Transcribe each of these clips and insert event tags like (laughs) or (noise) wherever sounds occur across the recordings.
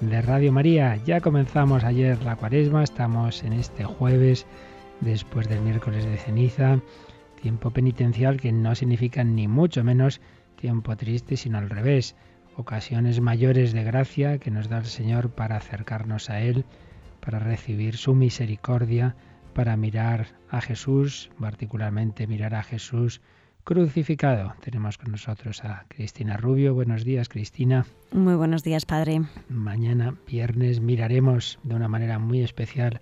de Radio María. Ya comenzamos ayer la cuaresma, estamos en este jueves, después del miércoles de ceniza, tiempo penitencial que no significa ni mucho menos tiempo triste, sino al revés, ocasiones mayores de gracia que nos da el Señor para acercarnos a Él, para recibir su misericordia, para mirar a Jesús, particularmente mirar a Jesús crucificado. Tenemos con nosotros a Cristina Rubio. Buenos días, Cristina. Muy buenos días, Padre. Mañana, viernes, miraremos de una manera muy especial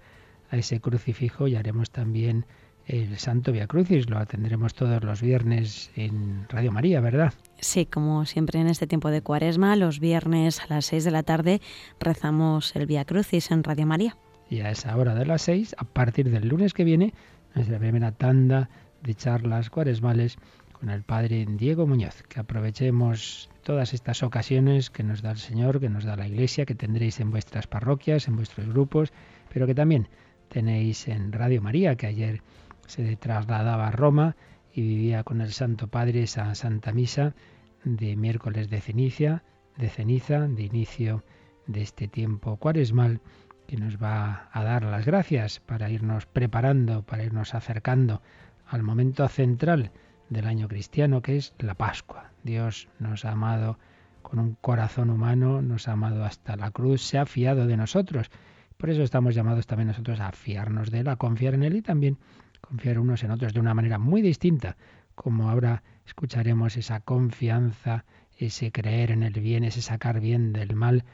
a ese crucifijo y haremos también el Santo Via Crucis. Lo atendremos todos los viernes en Radio María, ¿verdad? Sí, como siempre en este tiempo de cuaresma, los viernes a las seis de la tarde rezamos el Via Crucis en Radio María. Y a esa hora de las seis, a partir del lunes que viene, nuestra primera tanda de charlas cuaresmales con el Padre Diego Muñoz. Que aprovechemos todas estas ocasiones que nos da el Señor, que nos da la Iglesia, que tendréis en vuestras parroquias, en vuestros grupos, pero que también tenéis en Radio María, que ayer se trasladaba a Roma y vivía con el Santo Padre esa Santa Misa de miércoles de ceniza, de ceniza, de inicio de este tiempo cuaresmal que nos va a dar las gracias para irnos preparando, para irnos acercando al momento central del año cristiano, que es la Pascua. Dios nos ha amado con un corazón humano, nos ha amado hasta la cruz, se ha fiado de nosotros. Por eso estamos llamados también nosotros a fiarnos de Él, a confiar en Él y también confiar unos en otros de una manera muy distinta, como ahora escucharemos esa confianza, ese creer en el bien, ese sacar bien del mal.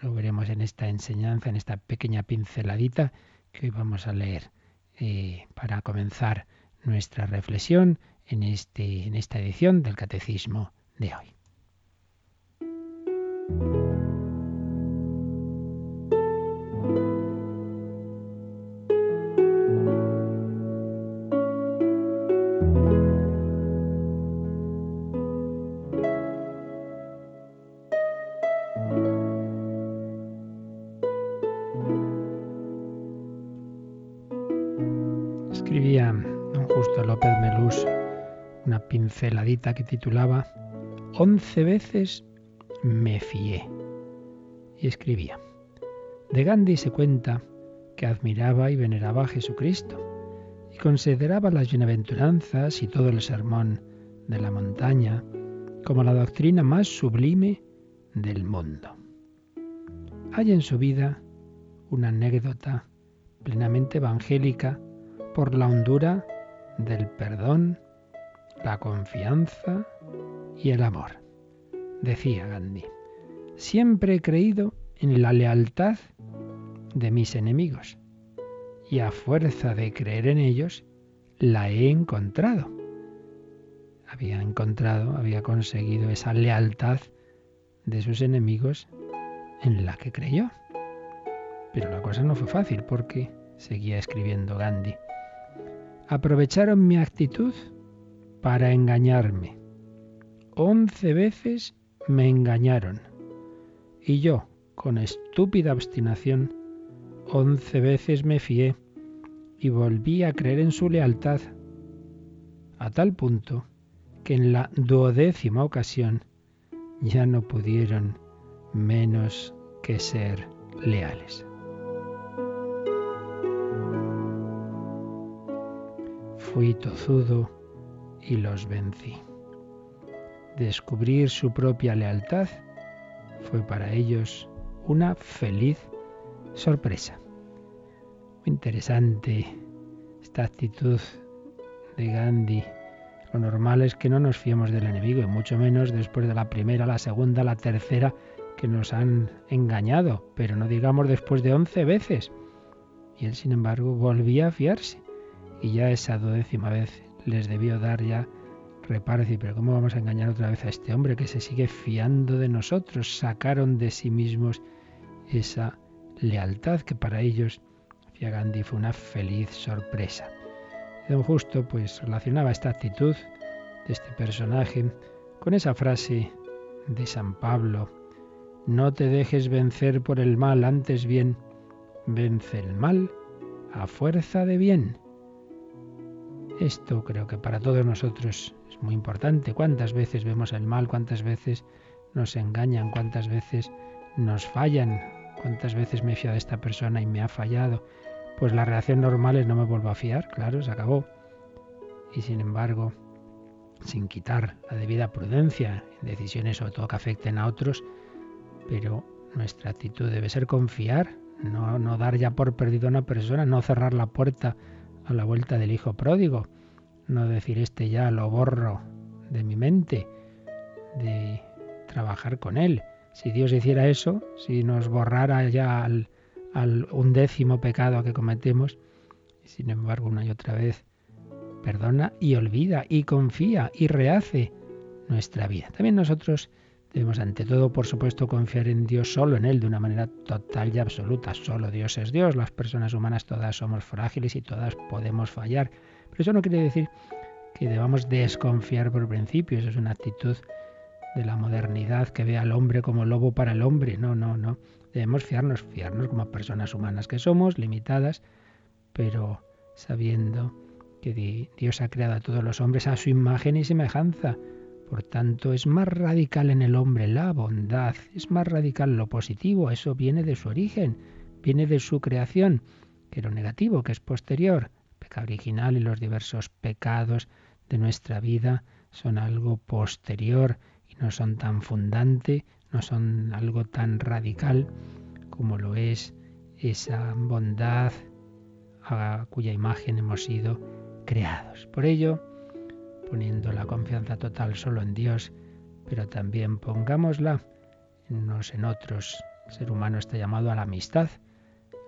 Lo veremos en esta enseñanza, en esta pequeña pinceladita que hoy vamos a leer eh, para comenzar nuestra reflexión en, este, en esta edición del Catecismo de hoy. Que titulaba Once veces me fié. Y escribía, de Gandhi se cuenta que admiraba y veneraba a Jesucristo y consideraba las bienaventuranzas y todo el sermón de la montaña como la doctrina más sublime del mundo. Hay en su vida una anécdota plenamente evangélica por la hondura del perdón la confianza y el amor. Decía Gandhi, siempre he creído en la lealtad de mis enemigos y a fuerza de creer en ellos, la he encontrado. Había encontrado, había conseguido esa lealtad de sus enemigos en la que creyó. Pero la cosa no fue fácil porque, seguía escribiendo Gandhi, aprovecharon mi actitud para engañarme. Once veces me engañaron. Y yo, con estúpida obstinación, once veces me fié y volví a creer en su lealtad, a tal punto que en la duodécima ocasión ya no pudieron menos que ser leales. Fui tozudo, y los vencí. Descubrir su propia lealtad fue para ellos una feliz sorpresa. Muy interesante esta actitud de Gandhi. Lo normal es que no nos fiemos del enemigo, y mucho menos después de la primera, la segunda, la tercera que nos han engañado, pero no digamos después de once veces. Y él, sin embargo, volvía a fiarse. Y ya esa duodécima vez les debió dar ya reparo pero ¿cómo vamos a engañar otra vez a este hombre que se sigue fiando de nosotros? Sacaron de sí mismos esa lealtad que para ellos y a Gandhi fue una feliz sorpresa. don Justo pues relacionaba esta actitud de este personaje con esa frase de San Pablo, no te dejes vencer por el mal, antes bien, vence el mal a fuerza de bien. Esto creo que para todos nosotros es muy importante. ¿Cuántas veces vemos el mal? ¿Cuántas veces nos engañan? ¿Cuántas veces nos fallan? ¿Cuántas veces me he fiado de esta persona y me ha fallado? Pues la reacción normal es no me vuelvo a fiar, claro, se acabó. Y sin embargo, sin quitar la debida prudencia en decisiones sobre todo que afecten a otros, pero nuestra actitud debe ser confiar, no, no dar ya por perdido a una persona, no cerrar la puerta a la vuelta del hijo pródigo, no decir este ya lo borro de mi mente, de trabajar con él. Si Dios hiciera eso, si nos borrara ya al, al undécimo pecado que cometemos, sin embargo una y otra vez perdona y olvida y confía y rehace nuestra vida. También nosotros debemos ante todo, por supuesto, confiar en Dios solo en Él, de una manera total y absoluta. Solo Dios es Dios. Las personas humanas todas somos frágiles y todas podemos fallar. Pero eso no quiere decir que debamos desconfiar por principio. Eso es una actitud de la modernidad que ve al hombre como lobo para el hombre. No, no, no. Debemos fiarnos, fiarnos como personas humanas que somos, limitadas, pero sabiendo que Dios ha creado a todos los hombres a su imagen y semejanza. Por tanto, es más radical en el hombre la bondad, es más radical lo positivo, eso viene de su origen, viene de su creación, que lo negativo, que es posterior, pecado original y los diversos pecados de nuestra vida son algo posterior y no son tan fundante, no son algo tan radical como lo es esa bondad a cuya imagen hemos sido creados. Por ello, poniendo la confianza total solo en Dios, pero también pongámosla en unos en otros. El ser humano está llamado a la amistad.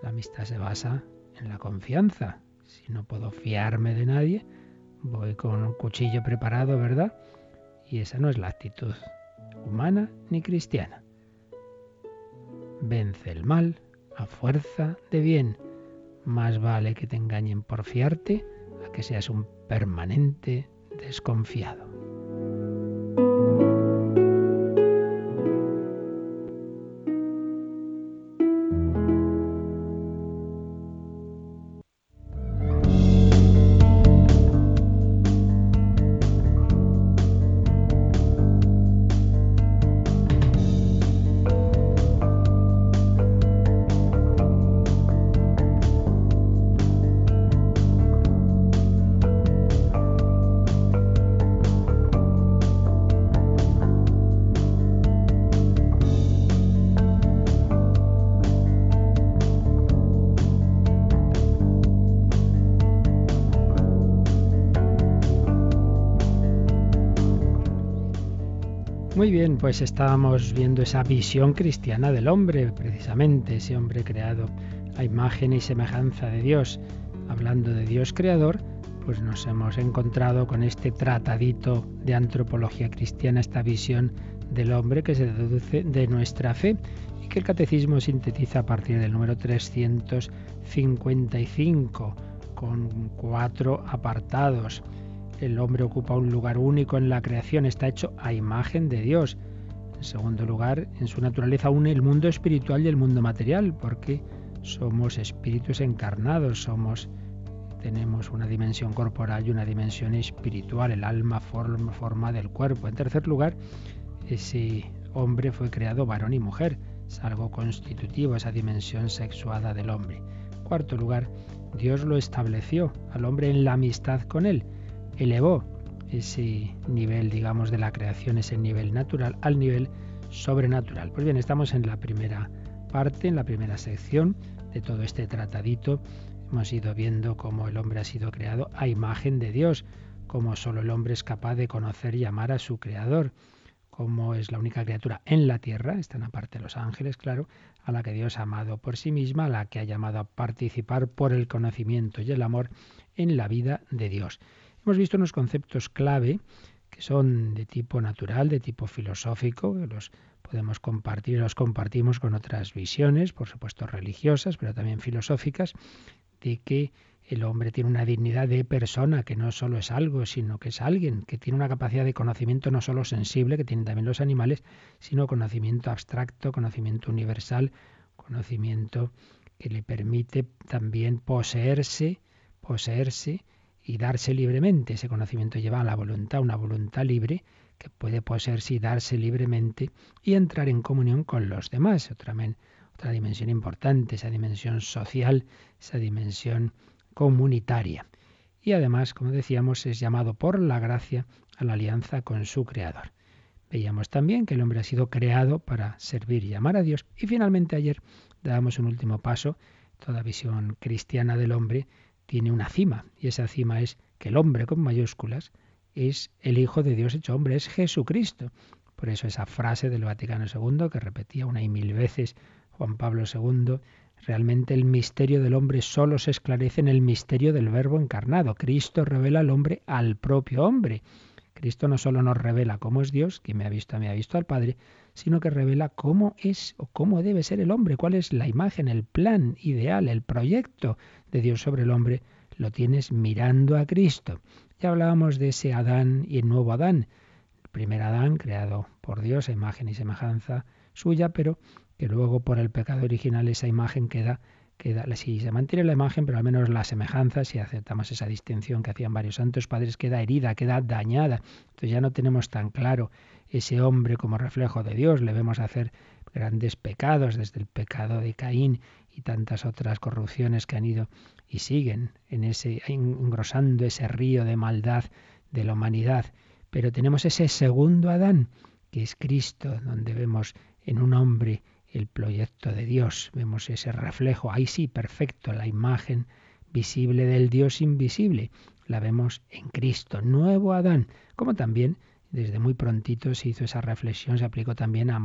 La amistad se basa en la confianza. Si no puedo fiarme de nadie, voy con un cuchillo preparado, ¿verdad? Y esa no es la actitud humana ni cristiana. Vence el mal a fuerza de bien. Más vale que te engañen por fiarte a que seas un permanente desconfiado. Pues estábamos viendo esa visión cristiana del hombre, precisamente ese hombre creado a imagen y semejanza de Dios. Hablando de Dios creador, pues nos hemos encontrado con este tratadito de antropología cristiana, esta visión del hombre que se deduce de nuestra fe y que el catecismo sintetiza a partir del número 355 con cuatro apartados el hombre ocupa un lugar único en la creación, está hecho a imagen de Dios. En segundo lugar, en su naturaleza une el mundo espiritual y el mundo material, porque somos espíritus encarnados, somos tenemos una dimensión corporal y una dimensión espiritual, el alma forma, forma del cuerpo. En tercer lugar, ese hombre fue creado varón y mujer, es algo constitutivo, esa dimensión sexuada del hombre. Cuarto lugar, Dios lo estableció al hombre en la amistad con él elevó ese nivel, digamos, de la creación, ese nivel natural, al nivel sobrenatural. Pues bien, estamos en la primera parte, en la primera sección de todo este tratadito. Hemos ido viendo cómo el hombre ha sido creado a imagen de Dios, cómo solo el hombre es capaz de conocer y amar a su creador, cómo es la única criatura en la tierra, están aparte los ángeles, claro, a la que Dios ha amado por sí misma, a la que ha llamado a participar por el conocimiento y el amor en la vida de Dios. Hemos visto unos conceptos clave que son de tipo natural, de tipo filosófico, los podemos compartir, los compartimos con otras visiones, por supuesto religiosas, pero también filosóficas, de que el hombre tiene una dignidad de persona, que no solo es algo, sino que es alguien, que tiene una capacidad de conocimiento no solo sensible, que tienen también los animales, sino conocimiento abstracto, conocimiento universal, conocimiento que le permite también poseerse, poseerse y darse libremente. Ese conocimiento lleva a la voluntad, una voluntad libre que puede poseerse y darse libremente y entrar en comunión con los demás. Otra, otra dimensión importante, esa dimensión social, esa dimensión comunitaria. Y además, como decíamos, es llamado por la gracia a la alianza con su Creador. Veíamos también que el hombre ha sido creado para servir y amar a Dios. Y finalmente ayer dábamos un último paso. Toda visión cristiana del hombre tiene una cima. Y esa cima es que el hombre con mayúsculas es el Hijo de Dios hecho hombre, es Jesucristo. Por eso esa frase del Vaticano II que repetía una y mil veces Juan Pablo II Realmente el misterio del hombre solo se esclarece en el misterio del Verbo encarnado. Cristo revela al hombre al propio hombre. Cristo no solo nos revela cómo es Dios, quien me ha visto, me ha visto al Padre, sino que revela cómo es o cómo debe ser el hombre, cuál es la imagen, el plan ideal, el proyecto de Dios sobre el hombre. Lo tienes mirando a Cristo. Ya hablábamos de ese Adán y el nuevo Adán. El primer Adán, creado por Dios a imagen y semejanza suya, pero que luego por el pecado original esa imagen queda, queda si se mantiene la imagen, pero al menos la semejanza, si aceptamos esa distinción que hacían varios santos padres, queda herida, queda dañada. Entonces ya no tenemos tan claro ese hombre como reflejo de Dios, le vemos hacer grandes pecados, desde el pecado de Caín y tantas otras corrupciones que han ido y siguen en ese engrosando ese río de maldad de la humanidad. Pero tenemos ese segundo Adán, que es Cristo, donde vemos en un hombre el proyecto de Dios. Vemos ese reflejo, ahí sí, perfecto, la imagen visible del Dios invisible. La vemos en Cristo, nuevo Adán, como también desde muy prontito se hizo esa reflexión, se aplicó también a,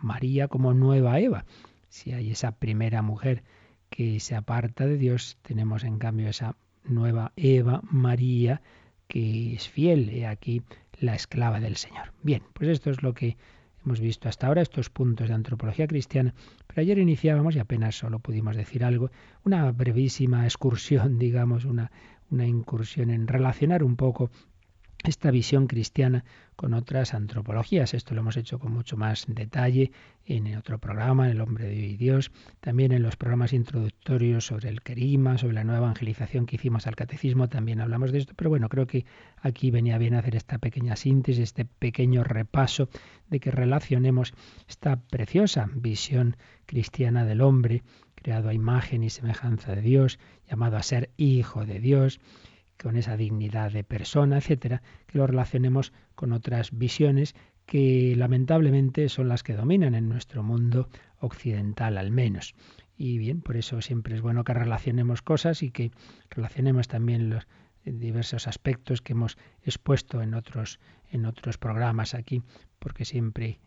María como nueva Eva. Si hay esa primera mujer que se aparta de Dios, tenemos en cambio esa nueva Eva, María, que es fiel, y aquí la esclava del Señor. Bien, pues esto es lo que Hemos visto hasta ahora estos puntos de antropología cristiana, pero ayer iniciábamos, y apenas solo pudimos decir algo, una brevísima excursión, (laughs) digamos, una, una incursión en relacionar un poco esta visión cristiana con otras antropologías. Esto lo hemos hecho con mucho más detalle en otro programa, El hombre de Dios, también en los programas introductorios sobre el querima, sobre la nueva evangelización que hicimos al catecismo, también hablamos de esto, pero bueno, creo que aquí venía bien hacer esta pequeña síntesis, este pequeño repaso de que relacionemos esta preciosa visión cristiana del hombre, creado a imagen y semejanza de Dios, llamado a ser hijo de Dios, con esa dignidad de persona, etcétera, que lo relacionemos con otras visiones que lamentablemente son las que dominan en nuestro mundo occidental al menos. Y bien, por eso siempre es bueno que relacionemos cosas y que relacionemos también los diversos aspectos que hemos expuesto en otros en otros programas aquí, porque siempre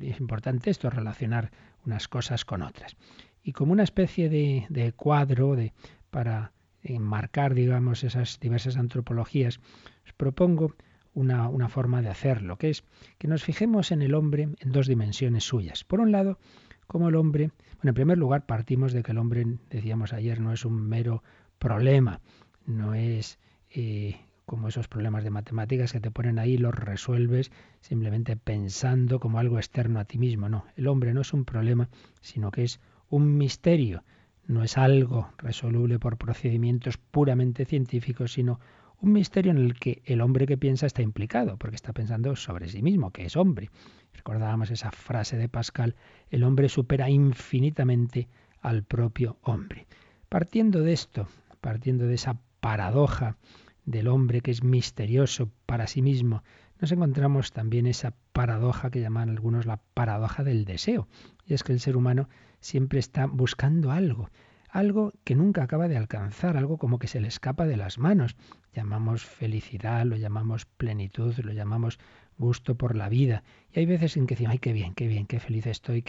es importante esto relacionar unas cosas con otras. Y como una especie de, de cuadro de para enmarcar, digamos, esas diversas antropologías, os propongo una, una, forma de hacerlo, que es que nos fijemos en el hombre en dos dimensiones suyas. Por un lado, como el hombre, bueno, en primer lugar partimos de que el hombre, decíamos ayer, no es un mero problema, no es eh, como esos problemas de matemáticas que te ponen ahí, los resuelves simplemente pensando como algo externo a ti mismo. No, el hombre no es un problema, sino que es un misterio no es algo resoluble por procedimientos puramente científicos, sino un misterio en el que el hombre que piensa está implicado, porque está pensando sobre sí mismo, que es hombre. Recordábamos esa frase de Pascal, el hombre supera infinitamente al propio hombre. Partiendo de esto, partiendo de esa paradoja del hombre que es misterioso para sí mismo, nos encontramos también esa paradoja que llaman algunos la paradoja del deseo. Y es que el ser humano siempre está buscando algo, algo que nunca acaba de alcanzar, algo como que se le escapa de las manos. Llamamos felicidad, lo llamamos plenitud, lo llamamos gusto por la vida. Y hay veces en que decimos, ay, qué bien, qué bien, qué feliz estoy,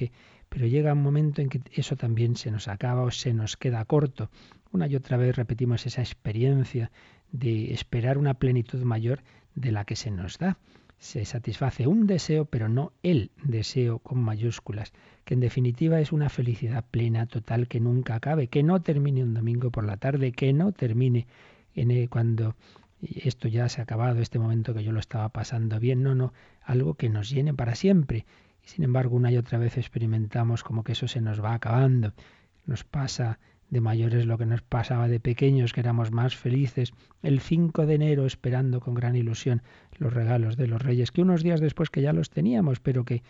pero llega un momento en que eso también se nos acaba o se nos queda corto. Una y otra vez repetimos esa experiencia de esperar una plenitud mayor de la que se nos da. se satisface un deseo, pero no el deseo con mayúsculas, que en definitiva es una felicidad plena, total, que nunca acabe, que no termine un domingo por la tarde, que no termine en cuando esto ya se ha acabado, este momento que yo lo estaba pasando bien, no, no, algo que nos llene para siempre. Y sin embargo, una y otra vez experimentamos como que eso se nos va acabando. Nos pasa de mayores lo que nos pasaba de pequeños, que éramos más felices el 5 de enero esperando con gran ilusión los regalos de los reyes, que unos días después que ya los teníamos, pero que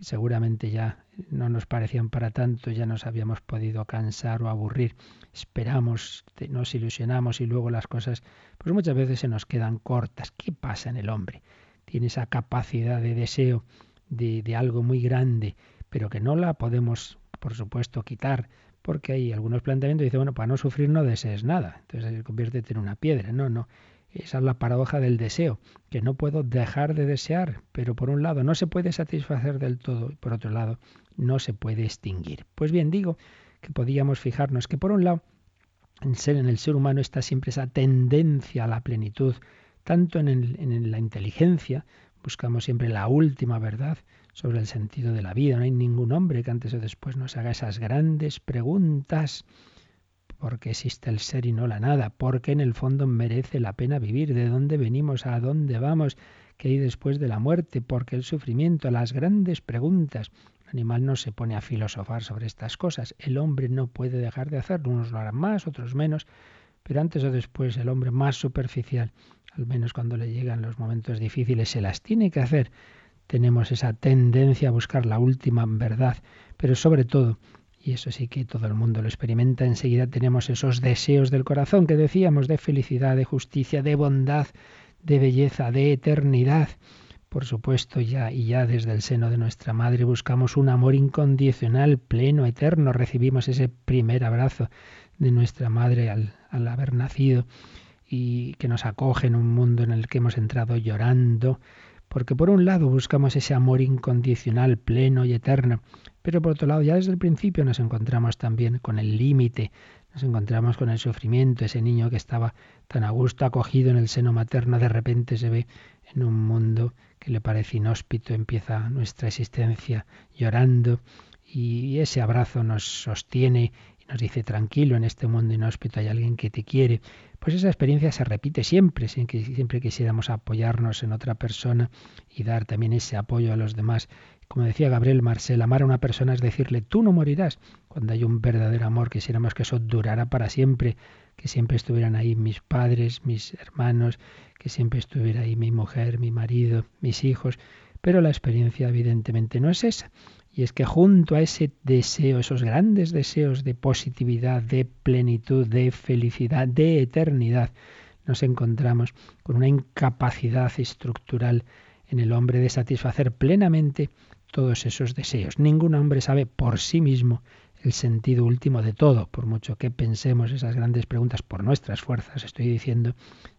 seguramente ya no nos parecían para tanto, ya nos habíamos podido cansar o aburrir. Esperamos, nos ilusionamos y luego las cosas, pues muchas veces se nos quedan cortas. ¿Qué pasa en el hombre? Tiene esa capacidad de deseo de, de algo muy grande, pero que no la podemos, por supuesto, quitar porque hay algunos planteamientos que dicen, bueno, para no sufrir no desees nada, entonces se convierte en una piedra. No, no. Esa es la paradoja del deseo, que no puedo dejar de desear, pero por un lado no se puede satisfacer del todo y por otro lado no se puede extinguir. Pues bien, digo que podíamos fijarnos que por un lado en, ser, en el ser humano está siempre esa tendencia a la plenitud, tanto en la inteligencia, buscamos siempre la última verdad, sobre el sentido de la vida. No hay ningún hombre que antes o después nos haga esas grandes preguntas. ¿Por qué existe el ser y no la nada? ¿Por qué en el fondo merece la pena vivir? ¿De dónde venimos? ¿A dónde vamos? ¿Qué hay después de la muerte? ¿Por qué el sufrimiento? Las grandes preguntas. El animal no se pone a filosofar sobre estas cosas. El hombre no puede dejar de hacerlo. Unos lo harán más, otros menos. Pero antes o después el hombre más superficial, al menos cuando le llegan los momentos difíciles, se las tiene que hacer tenemos esa tendencia a buscar la última verdad, pero sobre todo, y eso sí que todo el mundo lo experimenta, enseguida tenemos esos deseos del corazón que decíamos de felicidad, de justicia, de bondad, de belleza, de eternidad. Por supuesto, ya y ya desde el seno de nuestra madre buscamos un amor incondicional, pleno, eterno. Recibimos ese primer abrazo de nuestra madre al, al haber nacido y que nos acoge en un mundo en el que hemos entrado llorando, porque por un lado buscamos ese amor incondicional, pleno y eterno, pero por otro lado ya desde el principio nos encontramos también con el límite, nos encontramos con el sufrimiento, ese niño que estaba tan a gusto acogido en el seno materno, de repente se ve en un mundo que le parece inhóspito, empieza nuestra existencia llorando y ese abrazo nos sostiene nos dice tranquilo, en este mundo inhóspito hay alguien que te quiere, pues esa experiencia se repite siempre, siempre quisiéramos apoyarnos en otra persona y dar también ese apoyo a los demás. Como decía Gabriel Marcel, amar a una persona es decirle, tú no morirás. Cuando hay un verdadero amor, quisiéramos que eso durara para siempre, que siempre estuvieran ahí mis padres, mis hermanos, que siempre estuviera ahí mi mujer, mi marido, mis hijos. Pero la experiencia evidentemente no es esa. Y es que junto a ese deseo, esos grandes deseos de positividad, de plenitud, de felicidad, de eternidad, nos encontramos con una incapacidad estructural en el hombre de satisfacer plenamente todos esos deseos. Ningún hombre sabe por sí mismo el sentido último de todo, por mucho que pensemos esas grandes preguntas por nuestras fuerzas, estoy diciendo,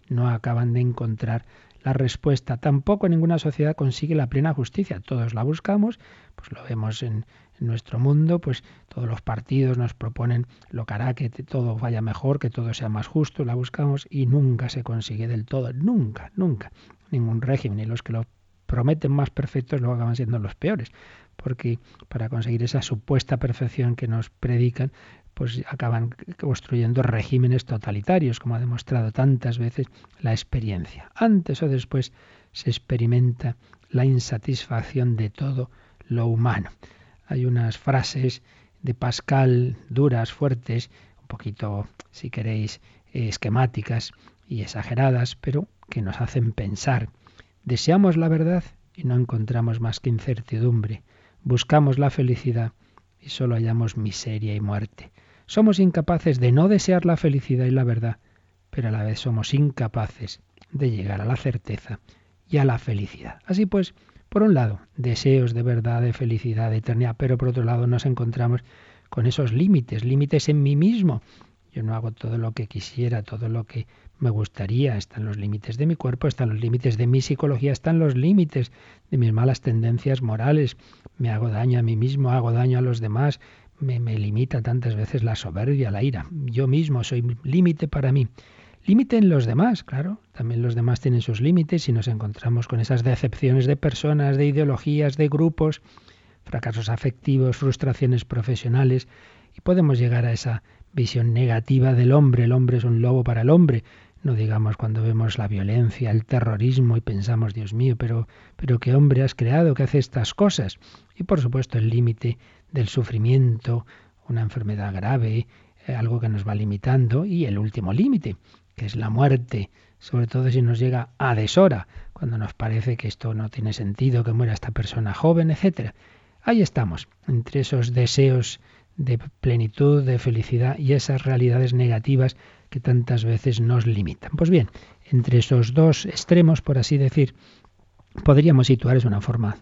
no acaban de encontrar la respuesta. Tampoco ninguna sociedad consigue la plena justicia. Todos la buscamos, pues lo vemos en, nuestro mundo, pues todos los partidos nos proponen lo que hará que todo vaya mejor, que todo sea más justo, la buscamos y nunca se consigue del todo, nunca, nunca. Ningún régimen, y los que lo prometen más perfectos luego acaban siendo los peores, porque para conseguir esa supuesta perfección que nos predican, pues acaban construyendo regímenes totalitarios, como ha demostrado tantas veces la experiencia. Antes o después se experimenta la insatisfacción de todo lo humano. Hay unas frases de Pascal duras, fuertes, un poquito, si queréis, esquemáticas y exageradas, pero que nos hacen pensar. Deseamos la verdad y no encontramos más que incertidumbre. Buscamos la felicidad y solo hallamos miseria y muerte. Somos incapaces de no desear la felicidad y la verdad, pero a la vez somos incapaces de llegar a la certeza y a la felicidad. Así pues, por un lado, deseos de verdad, de felicidad, de eternidad, pero por otro lado nos encontramos con esos límites, límites en mí mismo. Yo no hago todo lo que quisiera, todo lo que me gustaría, están los límites de mi cuerpo, están los límites de mi psicología, están los límites de mis malas tendencias morales. Me hago daño a mí mismo, hago daño a los demás, me, limita tantas veces la soberbia, la ira. Yo mismo soy límite para mí. Límite en los demás, claro. También los demás tienen sus límites y nos encontramos con esas decepciones de personas, de ideologías, de grupos, fracasos afectivos, frustraciones profesionales y podemos llegar a esa visión negativa del hombre. El hombre es un lobo para el hombre. No digamos cuando vemos la violencia, el terrorismo y pensamos, Dios mío, pero, pero qué hombre has creado que hace estas cosas. Y por supuesto el límite del sufrimiento, una enfermedad grave, eh, algo que nos va limitando y el último límite, que es la muerte, sobre todo si nos llega a deshora, cuando nos parece que esto no tiene sentido, que muera esta persona joven, etcétera. Ahí estamos, entre esos deseos de plenitud, de felicidad y esas realidades negativas tantas veces nos limitan. Pues bien, entre esos dos extremos, por así decir, podríamos situar, es una forma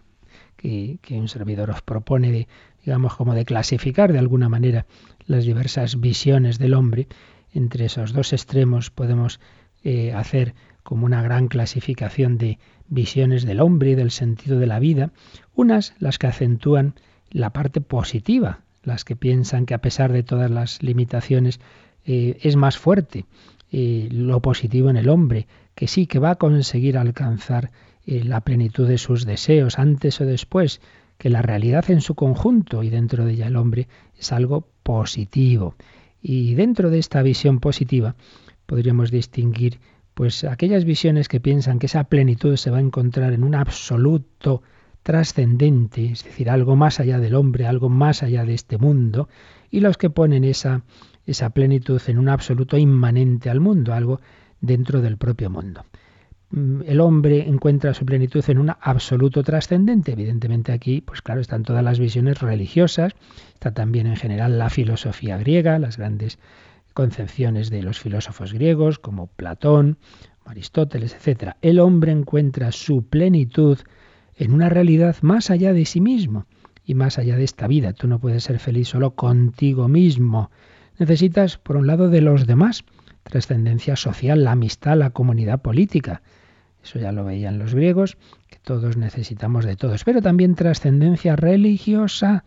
que, que un servidor os propone de, digamos, como de clasificar de alguna manera las diversas visiones del hombre, entre esos dos extremos podemos eh, hacer como una gran clasificación de visiones del hombre y del sentido de la vida, unas las que acentúan la parte positiva, las que piensan que a pesar de todas las limitaciones eh, es más fuerte eh, lo positivo en el hombre, que sí, que va a conseguir alcanzar la plenitud de sus deseos antes o después, que la realidad en su conjunto y dentro de ella el hombre es algo positivo. Y dentro de esta visión positiva podríamos distinguir pues aquellas visiones que piensan que esa plenitud se va a encontrar en un absoluto trascendente, es decir, algo más allá del hombre, algo más allá de este mundo, y los que ponen esa, esa plenitud en un absoluto inmanente al mundo, algo dentro del propio mundo. Mm, el hombre encuentra su plenitud en un absoluto trascendente. Evidentemente aquí, pues claro, están todas las visiones religiosas, está también en general la filosofía griega, las grandes concepciones de los filósofos griegos como Platón, Aristóteles, etc. El hombre encuentra su plenitud en una realidad más allá de sí mismo y más allá de esta vida. Tú no puedes ser feliz solo contigo mismo. Necesitas, por un lado, de los demás, trascendencia social, la amistad, la comunidad política. Eso ya lo veían los griegos, que todos necesitamos de todos. Pero también trascendencia religiosa.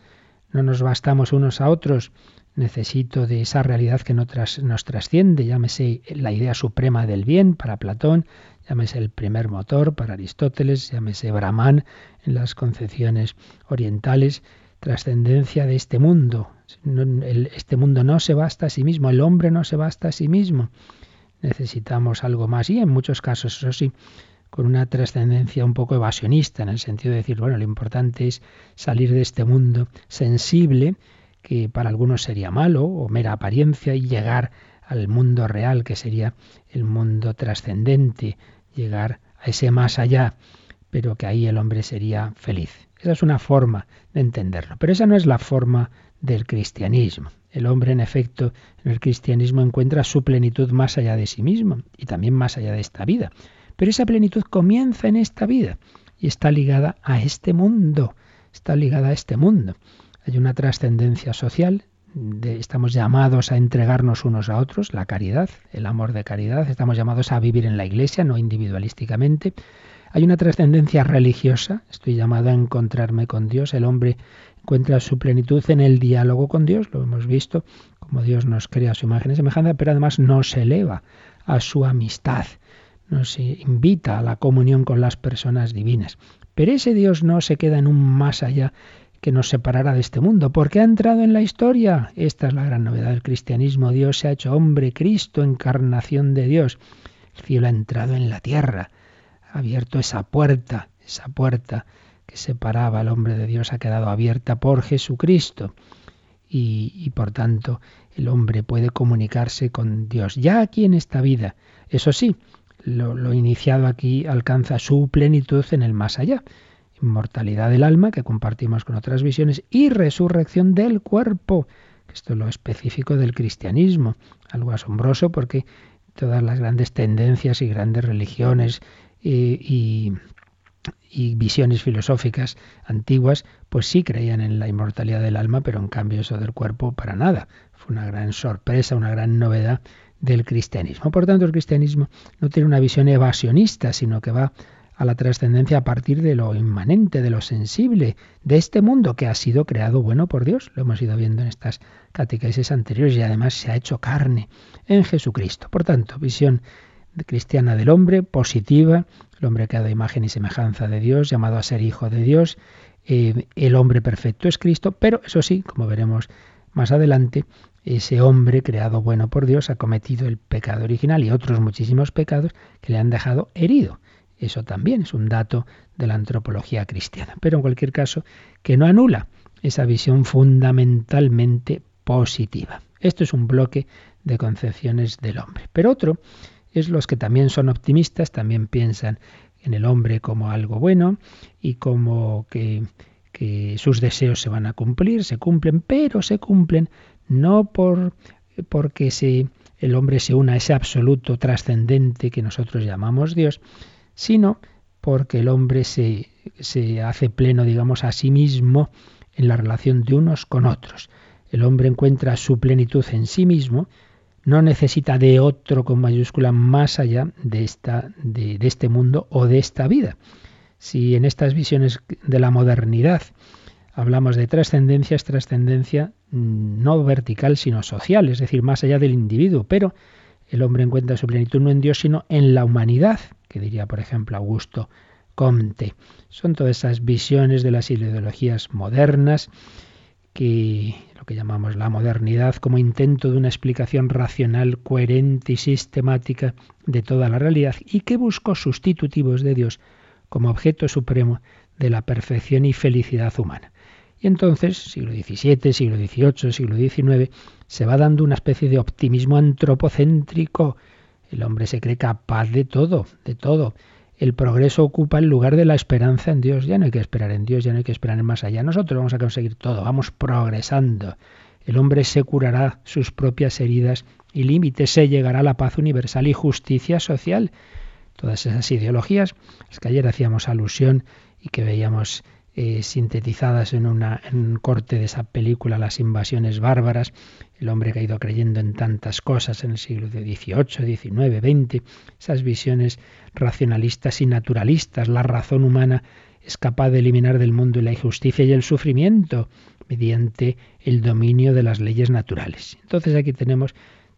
No nos bastamos unos a otros. Necesito de esa realidad que nos trasciende, llámese la idea suprema del bien para Platón, llámese el primer motor para Aristóteles, llámese Brahman en las concepciones orientales, trascendencia de este mundo. Este mundo no se basta a sí mismo, el hombre no se basta a sí mismo. Necesitamos algo más y en muchos casos, eso sí, con una trascendencia un poco evasionista, en el sentido de decir, bueno, lo importante es salir de este mundo sensible, que para algunos sería malo o mera apariencia, y llegar al mundo real, que sería el mundo trascendente, llegar a ese más allá, pero que ahí el hombre sería feliz. Esa es una forma de entenderlo, pero esa no es la forma del cristianismo. El hombre, en efecto, en el cristianismo encuentra su plenitud más allá de sí mismo y también más allá de esta vida. Pero esa plenitud comienza en esta vida y está ligada a este mundo, está ligada a este mundo. Hay una trascendencia social, estamos llamados a entregarnos unos a otros, la caridad, el amor de caridad, estamos llamados a vivir en la iglesia, no individualísticamente. Hay una trascendencia religiosa, estoy llamado a encontrarme con Dios, el hombre encuentra su plenitud en el diálogo con Dios, lo hemos visto, como Dios nos crea su imagen y semejanza, pero además nos eleva a su amistad nos invita a la comunión con las personas divinas. Pero ese Dios no se queda en un más allá que nos separará de este mundo, porque ha entrado en la historia. Esta es la gran novedad del cristianismo. Dios se ha hecho hombre, Cristo, encarnación de Dios. El cielo ha entrado en la tierra, abierto esa puerta, esa puerta que separaba al hombre de Dios ha quedado abierta por Jesucristo. Y, por tanto el hombre puede comunicarse con Dios ya aquí en esta vida. Eso sí, lo, iniciado aquí alcanza su plenitud en el más allá. Inmortalidad del alma, que compartimos con otras visiones, y resurrección del cuerpo. Esto es lo específico del cristianismo. Algo asombroso porque todas las grandes tendencias y grandes religiones y, visiones filosóficas antiguas, pues sí creían en la inmortalidad del alma, pero en cambio eso del cuerpo para nada. Fue una gran sorpresa, una gran novedad del cristianismo. Por tanto, el cristianismo no tiene una visión evasionista, sino que va a la trascendencia a partir de lo inmanente, de lo sensible, de este mundo que ha sido creado bueno por Dios. Lo hemos ido viendo en estas catequesis anteriores y además se ha hecho carne en Jesucristo. Por tanto, visión cristiana del hombre, positiva, el hombre que ha dado imagen y semejanza de Dios, llamado a ser hijo de Dios, eh, el hombre perfecto es Cristo, pero eso sí, como veremos más adelante, ese hombre creado bueno por Dios ha cometido el pecado original y otros muchísimos pecados que le han dejado herido. Eso también es un dato de la antropología cristiana. Pero en cualquier caso, que no anula esa visión fundamentalmente positiva. Esto es un bloque de concepciones del hombre. Pero otro es los que también son optimistas, también piensan en el hombre como algo bueno y como que, que sus deseos se van a cumplir, se cumplen, pero se cumplen no por porque se, el hombre se una a ese absoluto trascendente que nosotros llamamos Dios, sino porque el hombre se, se hace pleno, digamos, a sí mismo en la relación de unos con otros. El hombre encuentra su plenitud en sí mismo, no necesita de otro con mayúscula más allá de, esta, de, este mundo o de esta vida. Si en estas visiones de la modernidad hablamos de trascendencia, es trascendencia mm, no vertical, sino social, es decir, más allá del individuo, pero el hombre encuentra su plenitud no en Dios, sino en la humanidad, que diría, por ejemplo, Augusto Comte. Son todas esas visiones de las ideologías modernas, que lo que llamamos la modernidad como intento de una explicación racional, coherente y sistemática de toda la realidad y que buscó sustitutivos de Dios como objeto supremo de la perfección y felicidad humana. Y entonces, siglo XVII, siglo XVIII, siglo XIX, se va dando una especie de optimismo antropocéntrico. El hombre se cree capaz de todo, de todo. El progreso ocupa el lugar de la esperanza en Dios. Ya no hay que esperar en Dios, ya no hay que esperar en más allá. Nosotros vamos a conseguir todo, vamos progresando. El hombre se curará sus propias heridas y límites, se llegará a la paz universal y justicia social. Todas esas ideologías, es que ayer hacíamos alusión y que veíamos eh, sintetizadas en, una, en un corte de esa película Las invasiones bárbaras, el hombre que ha ido creyendo en tantas cosas en el siglo XVIII, XIX, XX, esas visiones racionalistas y naturalistas, la razón humana es capaz de eliminar del mundo la injusticia y el sufrimiento mediante el dominio de las leyes naturales. Entonces aquí tenemos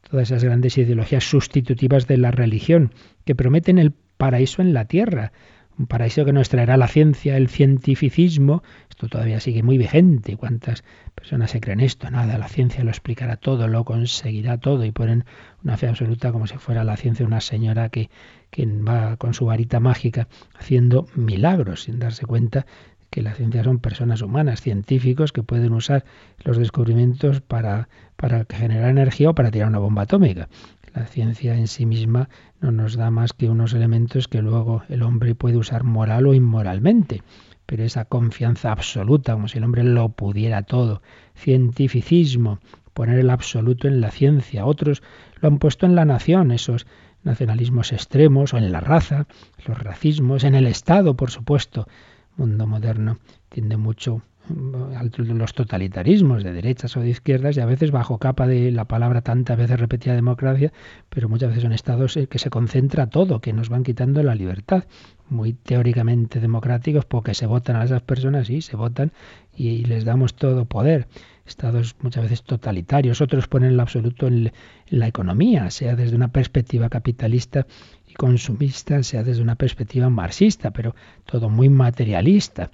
todas esas grandes ideologías sustitutivas de la religión que prometen el paraíso en la tierra, un paraíso que nos traerá la ciencia, el cientificismo. Esto todavía sigue muy vigente. ¿Cuántas personas se creen esto? Nada, la ciencia lo explicará todo, lo conseguirá todo y ponen una fe absoluta como si fuera la ciencia una señora que, que va con su varita mágica haciendo milagros sin darse cuenta que la ciencia son personas humanas, científicos que pueden usar los descubrimientos para, para generar energía o para tirar una bomba atómica. La ciencia en sí misma no nos da más que unos elementos que luego el hombre puede usar moral o inmoralmente. Pero esa confianza absoluta, como si el hombre lo pudiera todo, cientificismo, poner el absoluto en la ciencia. Otros lo han puesto en la nación, esos nacionalismos extremos, o en la raza, los racismos, en el Estado, por supuesto. mundo moderno tiende mucho los totalitarismos de derechas o de izquierdas y a veces bajo capa de la palabra tantas veces repetida democracia, pero muchas veces son estados que se concentra todo, que nos van quitando la libertad. Muy teóricamente democráticos porque se votan a esas personas, sí, se votan y, les damos todo poder. Estados muchas veces totalitarios, otros ponen el absoluto en la economía, sea desde una perspectiva capitalista y consumista, sea desde una perspectiva marxista, pero todo muy materialista.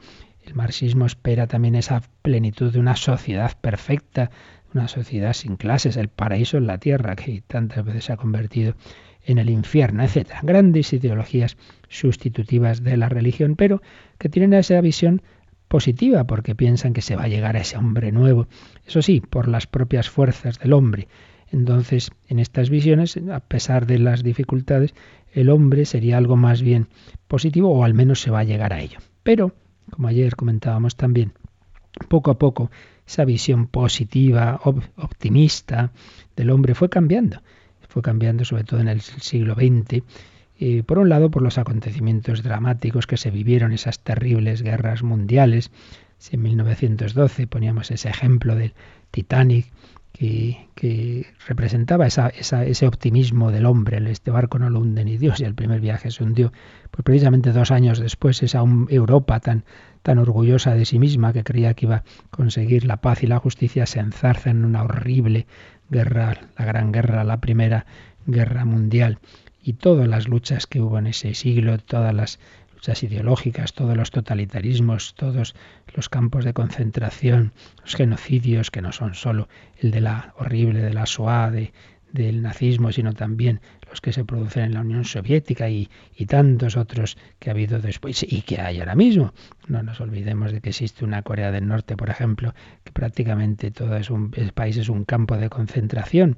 El marxismo espera también esa plenitud de una sociedad perfecta, una sociedad sin clases, el paraíso en la tierra, que tantas veces se ha convertido en el infierno, etc. Grandes ideologías sustitutivas de la religión, pero que tienen esa visión positiva porque piensan que se va a llegar a ese hombre nuevo, eso sí, por las propias fuerzas del hombre. Entonces, en estas visiones, a pesar de las dificultades, el hombre sería algo más bien positivo o al menos se va a llegar a ello. Pero como ayer comentábamos también, poco a poco esa visión positiva, optimista del hombre fue cambiando. Fue cambiando sobre todo en el siglo XX. Eh, por un lado, por los acontecimientos dramáticos que se vivieron, esas terribles guerras mundiales. Si en 1912 poníamos ese ejemplo del Titanic, que, representaba esa, ese optimismo del hombre. Este barco no lo hunde ni Dios y el primer viaje se hundió. Pues precisamente dos años después, esa Europa tan, tan orgullosa de sí misma que creía que iba a conseguir la paz y la justicia se enzarza en una horrible guerra, la gran guerra, la primera guerra mundial. Y todas las luchas que hubo en ese siglo, todas las luchas ideológicas, todos los totalitarismos, todos los campos de concentración, los genocidios, que no son solo el de la horrible de la SOA, del nazismo, sino también los que se producen en la Unión Soviética y, tantos otros que ha habido después y que hay ahora mismo. No nos olvidemos de que existe una Corea del Norte, por ejemplo, que prácticamente todo es un, el país es un campo de concentración.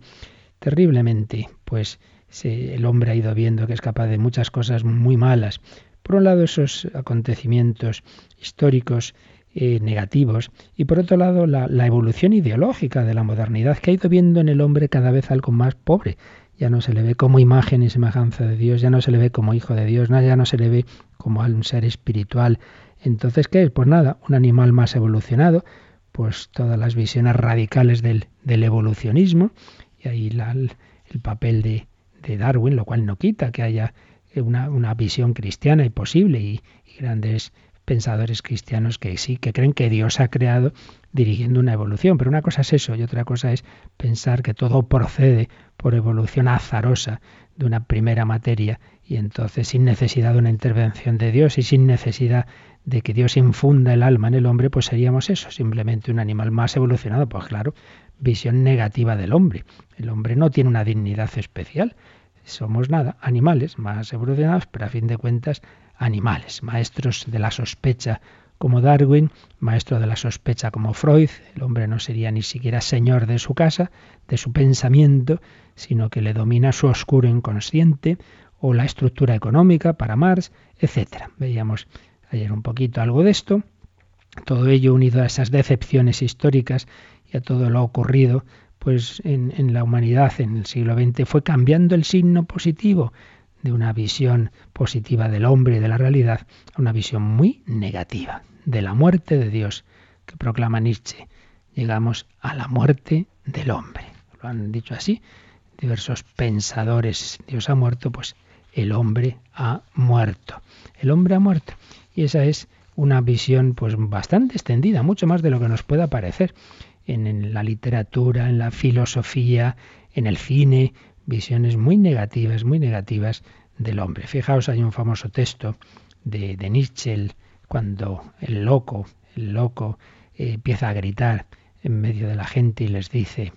Terriblemente, pues el hombre ha ido viendo que es capaz de muchas cosas muy malas, por un lado, esos acontecimientos históricos eh, negativos y por otro lado la, evolución ideológica de la modernidad que ha ido viendo en el hombre cada vez algo más pobre. Ya no se le ve como imagen y semejanza de Dios, ya no se le ve como hijo de Dios, ya no se le ve como un ser espiritual. Entonces, ¿qué es? Pues nada, un animal más evolucionado, pues todas las visiones radicales del, evolucionismo, y ahí el, papel de, de Darwin, lo cual no quita que haya una, una visión cristiana y posible y, grandes pensadores cristianos que sí, que creen que Dios ha creado dirigiendo una evolución. Pero una cosa es eso y otra cosa es pensar que todo procede por evolución azarosa de una primera materia y entonces sin necesidad de una intervención de Dios y sin necesidad de que Dios infunda el alma en el hombre, pues seríamos eso, simplemente un animal más evolucionado. Pues claro, visión negativa del hombre. El hombre no tiene una dignidad especial somos nada, animales más evolucionados, pero a fin de cuentas animales, maestros de la sospecha como Darwin, maestro de la sospecha como Freud, el hombre no sería ni siquiera señor de su casa, de su pensamiento, sino que le domina su oscuro inconsciente o la estructura económica para Marx, etc. Veíamos ayer un poquito algo de esto, todo ello unido a esas decepciones históricas y a todo lo ocurrido pues en, la humanidad en el siglo XX fue cambiando el signo positivo de una visión positiva del hombre y de la realidad a una visión muy negativa de la muerte de Dios que proclama Nietzsche. Llegamos a la muerte del hombre. Lo han dicho así diversos pensadores. Dios ha muerto, pues el hombre ha muerto. El hombre ha muerto. Y esa es una visión pues bastante extendida, mucho más de lo que nos pueda parecer en, la literatura, en la filosofía, en el cine, visiones muy negativas, muy negativas del hombre. Fijaos, hay un famoso texto de, de Nietzsche, cuando el loco, el loco eh, empieza a gritar en medio de la gente y les dice,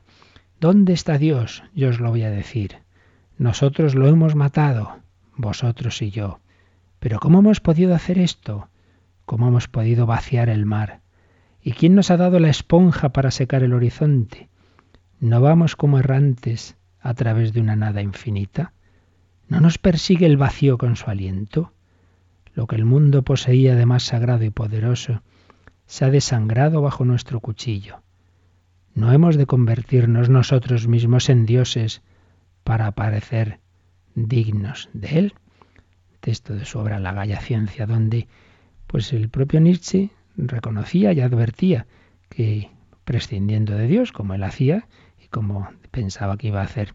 ¿dónde está Dios? Yo os lo voy a decir. Nosotros lo hemos matado, vosotros y yo. Pero ¿cómo hemos podido hacer esto? ¿Cómo hemos podido vaciar el mar? ¿Y quién nos ha dado la esponja para secar el horizonte? ¿No vamos como errantes a través de una nada infinita? ¿No nos persigue el vacío con su aliento? Lo que el mundo poseía de más sagrado y poderoso se ha desangrado bajo nuestro cuchillo. ¿No hemos de convertirnos nosotros mismos en dioses para parecer dignos de él? Texto de su obra La Galla Ciencia, donde pues el propio Nietzsche reconocía y advertía que prescindiendo de Dios, como él hacía y como pensaba que iba a hacer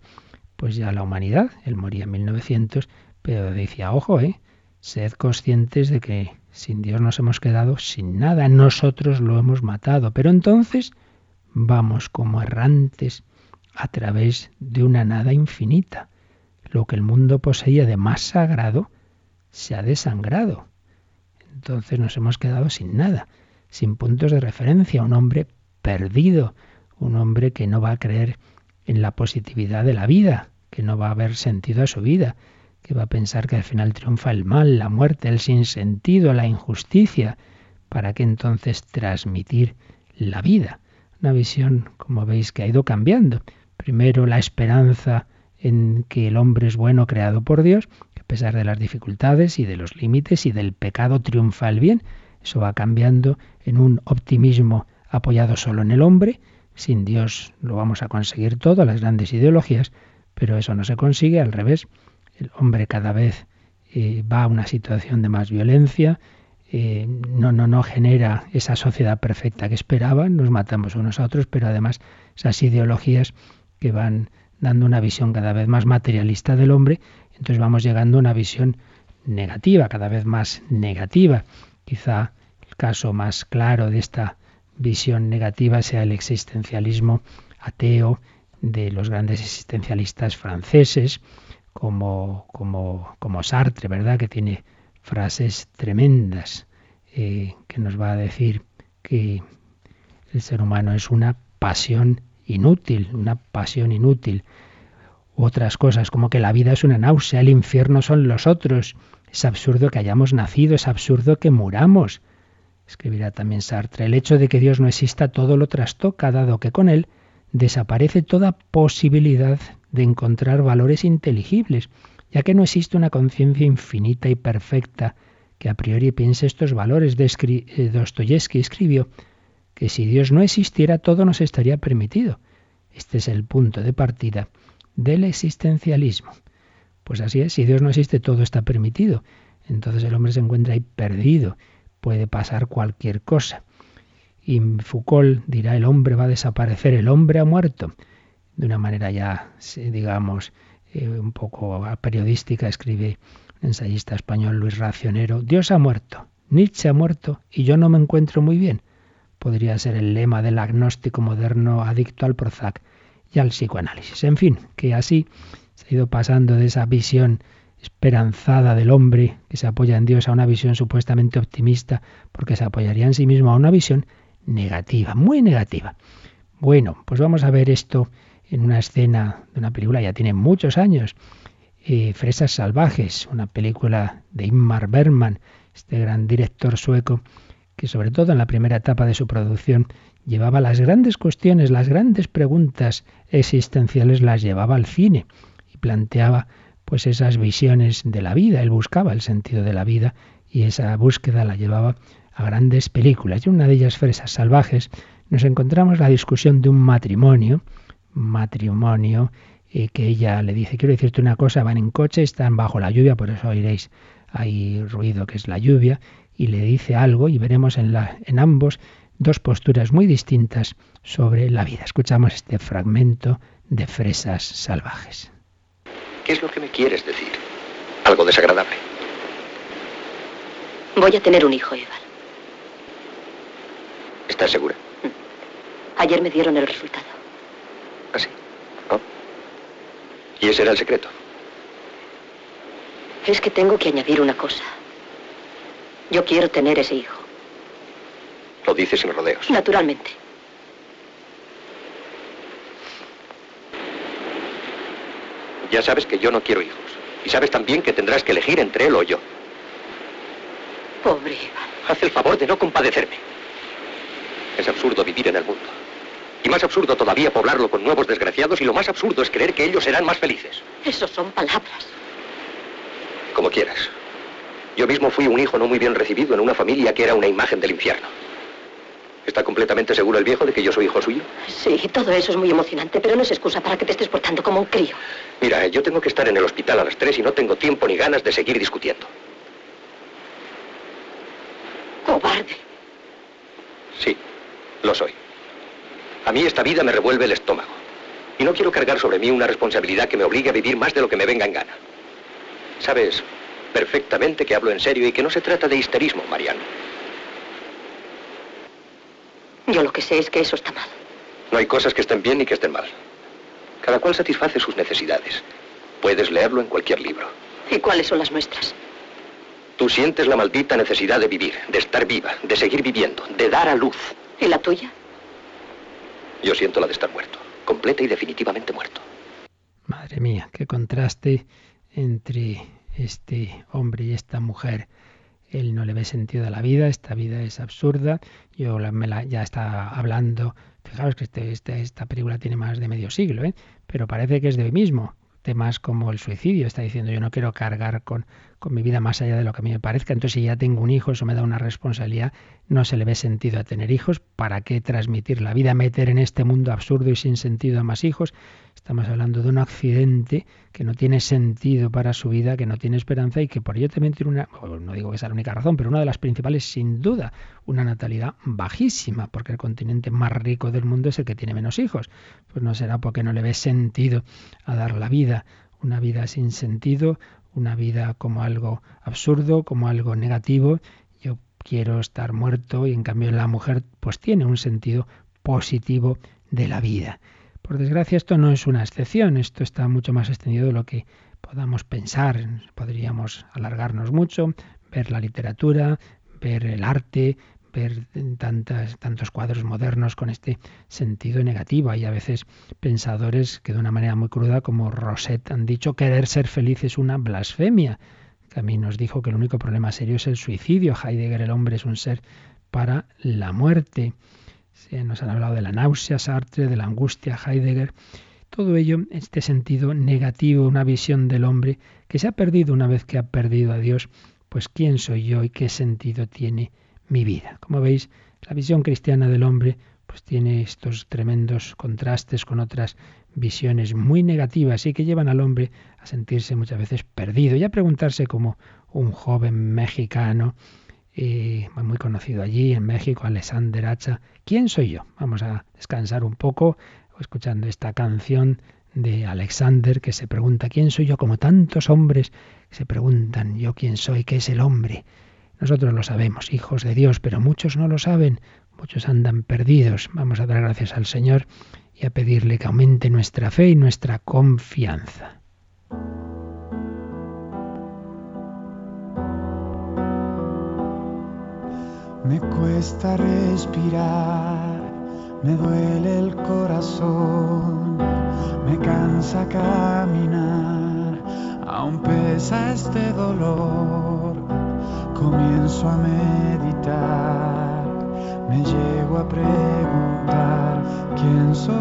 pues ya la humanidad, él moría en 1900, pero decía, ojo, eh, sed conscientes de que sin Dios nos hemos quedado sin nada, nosotros lo hemos matado, pero entonces vamos como errantes a través de una nada infinita. Lo que el mundo poseía de más sagrado se ha desangrado entonces nos hemos quedado sin nada, sin puntos de referencia, un hombre perdido, un hombre que no va a creer en la positividad de la vida, que no va a haber sentido a su vida, que va a pensar que al final triunfa el mal, la muerte, el sinsentido, la injusticia. ¿Para qué entonces transmitir la vida? Una visión, como veis, que ha ido cambiando. Primero la esperanza en que el hombre es bueno creado por Dios a pesar de las dificultades y de los límites y del pecado triunfa el bien. Eso va cambiando en un optimismo apoyado solo en el hombre. Sin Dios lo vamos a conseguir todo, las grandes ideologías, pero eso no se consigue, al revés. El hombre cada vez eh, va a una situación de más violencia, eh, no, no, no genera esa sociedad perfecta que esperaban, nos matamos unos a otros, pero además esas ideologías que van dando una visión cada vez más materialista del hombre, entonces vamos llegando a una visión negativa, cada vez más negativa. Quizá el caso más claro de esta visión negativa sea el existencialismo ateo de los grandes existencialistas franceses, como, como, como Sartre, ¿verdad? Que tiene frases tremendas eh, que nos va a decir que el ser humano es una pasión inútil, una pasión inútil. Otras cosas como que la vida es una náusea, el infierno son los otros. Es absurdo que hayamos nacido, es absurdo que muramos. Escribirá también Sartre. El hecho de que Dios no exista todo lo trastoca, dado que con él desaparece toda posibilidad de encontrar valores inteligibles, ya que no existe una conciencia infinita y perfecta que a priori piense estos valores. Eh, Dostoyevsky escribió que si Dios no existiera todo nos estaría permitido. Este es el punto de partida del existencialismo. Pues así es, si Dios no existe todo está permitido. Entonces el hombre se encuentra ahí perdido, puede pasar cualquier cosa. Y Foucault dirá, el hombre va a desaparecer, el hombre ha muerto. De una manera ya, digamos, eh, un poco periodística, escribe un ensayista español Luis Racionero, Dios ha muerto, Nietzsche ha muerto y yo no me encuentro muy bien. Podría ser el lema del agnóstico moderno adicto al Prozac y al psicoanálisis. En fin, que así se ha ido pasando de esa visión esperanzada del hombre que se apoya en Dios a una visión supuestamente optimista porque se apoyaría en sí mismo a una visión negativa, muy negativa. Bueno, pues vamos a ver esto en una escena de una película, ya tiene muchos años, eh, Fresas Salvajes, una película de Ingmar Bergman, este gran director sueco, que sobre todo en la primera etapa de su producción llevaba las grandes cuestiones, las grandes preguntas existenciales, las llevaba al cine y planteaba pues esas visiones de la vida, él buscaba el sentido de la vida y esa búsqueda la llevaba a grandes películas. Y en una de ellas, Fresas Salvajes, nos encontramos la discusión de un matrimonio, matrimonio eh, que ella le dice, quiero decirte una cosa, van en coche, están bajo la lluvia, por eso oiréis hay ruido que es la lluvia, y le dice algo y veremos en, la, en ambos dos posturas muy distintas sobre la vida. Escuchamos este fragmento de Fresas Salvajes. ¿Qué es lo que me quieres decir? Algo desagradable. Voy a tener un hijo, Eva. ¿Estás segura? Mm. Ayer me dieron el resultado. ¿Y ese era el secreto? Es que tengo que añadir una cosa. Yo quiero tener ese hijo. Lo dices en rodeos. Naturalmente. Ya sabes que yo no quiero hijos. Y sabes también que tendrás que elegir entre él o yo. Pobre Iván. Haz el favor de no compadecerme. Es absurdo vivir en el mundo. Y más absurdo todavía poblarlo con nuevos desgraciados y lo más absurdo es creer que ellos serán más felices. Eso son palabras. Como quieras. Yo mismo fui un hijo no muy bien recibido en una familia que era una imagen del infierno. ¿Está completamente seguro el viejo de que yo soy hijo suyo? Sí, todo eso es muy emocionante, pero no es excusa para que te estés portando como un crío. Mira, yo tengo que estar en el hospital a las tres y no tengo tiempo ni ganas de seguir discutiendo. Cobarde. Sí, lo soy. A mí esta vida me revuelve el estómago. Y no quiero cargar sobre mí una responsabilidad que me obligue a vivir más de lo que me venga en gana. Sabes perfectamente que hablo en serio y que no se trata de histerismo, Mariano. Yo lo que sé es que eso está mal. No hay cosas que estén bien ni que estén mal. Cada cual satisface sus necesidades. Puedes leerlo en cualquier libro. ¿Y cuáles son las nuestras? Tú sientes la maldita necesidad de vivir, de estar viva, de seguir viviendo, de dar a luz. ¿Y la tuya? Yo siento la de estar muerto, completa y definitivamente muerto. Madre mía, qué contraste entre este hombre y esta mujer. Él no le ve sentido a la vida, esta vida es absurda. Yo me la, ya está hablando, fijaros que este, este, esta película tiene más de medio siglo, ¿eh? pero parece que es de hoy mismo. temas como el suicidio. Está diciendo yo no quiero cargar con, con mi vida más allá de lo que a mí me parezca. Entonces, si ya tengo un hijo, eso me da una responsabilidad, no se le ve sentido a tener hijos. ¿Para qué transmitir la vida, meter en este mundo absurdo y sin sentido a más hijos? Estamos hablando de un accidente que no tiene sentido para su vida, que no tiene esperanza y que por ello también tiene una, no digo que sea la única razón, pero una de las principales, sin duda, una natalidad bajísima, porque el continente más rico del mundo es el que tiene menos hijos. Pues no será porque no le ve sentido a dar la vida, una vida sin sentido, una vida como algo absurdo, como algo negativo. Yo quiero estar muerto y en cambio la mujer pues tiene un sentido positivo de la vida. Por desgracia esto no es una excepción, esto está mucho más extendido de lo que podamos pensar. Podríamos alargarnos mucho, ver la literatura, ver el arte, ver tantos cuadros modernos con este sentido negativo. Hay a veces pensadores que de una manera muy cruda, como Rosette, han dicho querer ser feliz es una blasfemia. Mí nos dijo que el único problema serio es el suicidio. Heidegger, el hombre, es un ser para la muerte nos han hablado de la náusea, Sartre, de la angustia, Heidegger. Todo ello, este sentido negativo, una visión del hombre que se ha perdido una vez que ha perdido a Dios, pues quién soy yo y qué sentido tiene mi vida. Como veis, la visión cristiana del hombre pues tiene estos tremendos contrastes con otras visiones muy negativas y que llevan al hombre a sentirse muchas veces perdido y a preguntarse como un joven mexicano muy conocido allí en México, Alexander Hacha. ¿Quién soy yo? Vamos a descansar un poco escuchando esta canción de Alexander que se pregunta quién soy yo, como tantos hombres se preguntan yo quién soy, qué es el hombre. Nosotros lo sabemos, hijos de Dios, pero muchos no lo saben, muchos andan perdidos. Vamos a dar gracias al Señor y a pedirle que aumente nuestra fe y nuestra confianza. Me cuesta respirar, me duele el corazón, me cansa caminar, aún pesa este dolor. Comienzo a meditar, me llego a preguntar quién soy.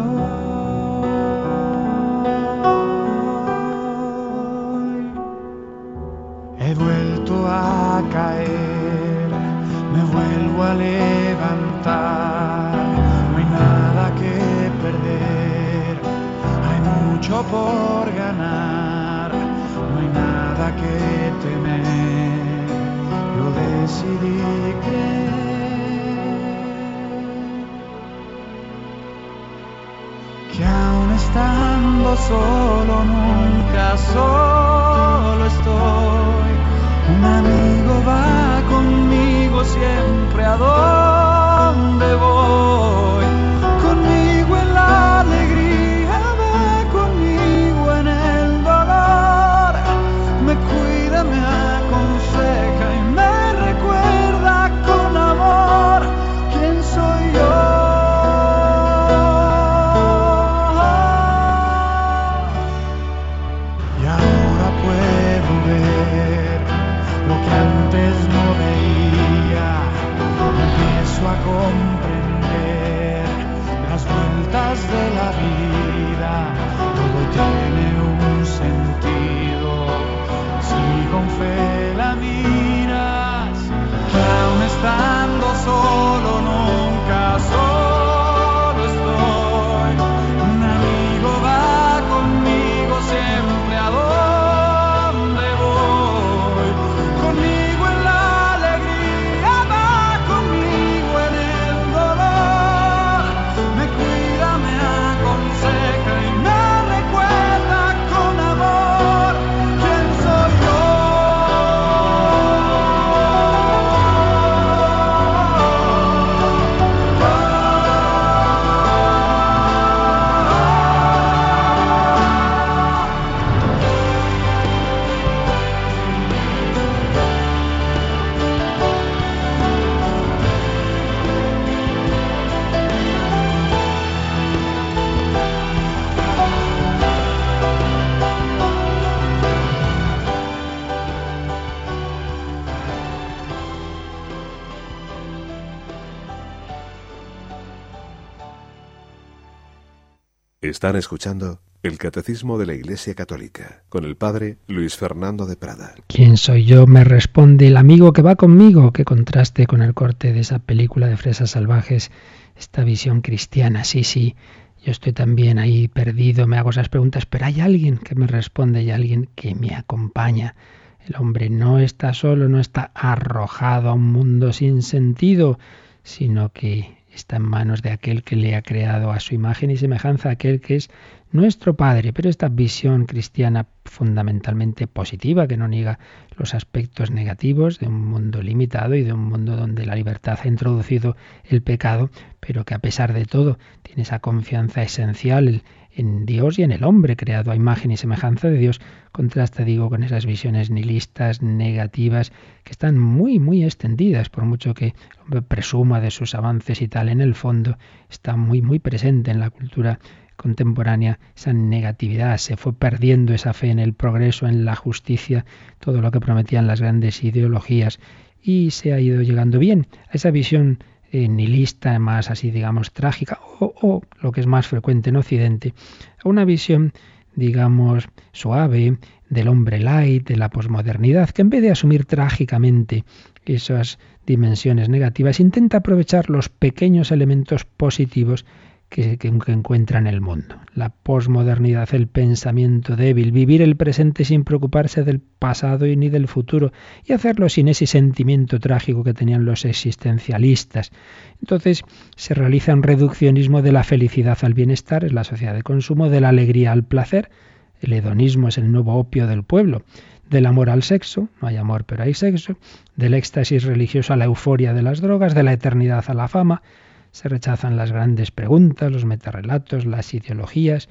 He vuelto a caer me vuelvo a levantar. No hay nada que perder, hay mucho por ganar. Decidí creer. Que aún estando solo, nunca solo estoy. Un amigo va Están escuchando el Catecismo de la Iglesia Católica con el Padre Luis Fernando de Prada. ¿Quién soy yo? Me responde el amigo que va conmigo. Qué contraste con el corte de esa película de Fresas Salvajes, esta visión cristiana. Sí, sí, yo estoy también ahí perdido, me hago esas preguntas, pero hay alguien que me responde, hay alguien que me acompaña. El hombre no está solo, no está arrojado a un mundo sin sentido, sino que está en manos de aquel que le ha creado a su imagen y semejanza, aquel que es nuestro Padre. Pero esta visión cristiana fundamentalmente positiva, que no niega los aspectos negativos de un mundo limitado y de un mundo donde la libertad ha introducido el pecado, pero que a pesar de todo tiene esa confianza esencial en Dios y en el hombre, creado a imagen y semejanza de Dios, contrasta, digo, con esas visiones nihilistas, negativas, que están muy, muy extendidas, por mucho que el hombre presuma de sus avances y tal, en el fondo está muy, muy presente en la cultura contemporánea esa negatividad, se fue perdiendo esa fe en el progreso, en la justicia, todo lo que prometían las grandes ideologías y se ha ido llegando bien a esa visión eh, nihilista, más así digamos trágica, o, o, lo que es más frecuente en Occidente, a una visión digamos suave del hombre light, de la posmodernidad, que en vez de asumir trágicamente esas dimensiones negativas, intenta aprovechar los pequeños elementos positivos que, encuentra en el mundo. La posmodernidad, el pensamiento débil, vivir el presente sin preocuparse del pasado y ni del futuro, y hacerlo sin ese sentimiento trágico que tenían los existencialistas. Entonces se realiza un reduccionismo de la felicidad al bienestar, es la sociedad de consumo, de la alegría al placer, el hedonismo es el nuevo opio del pueblo, del amor al sexo, no hay amor pero hay sexo, del éxtasis religioso a la euforia de las drogas, de la eternidad a la fama, se rechazan las grandes preguntas, los metarrelatos, las ideologías,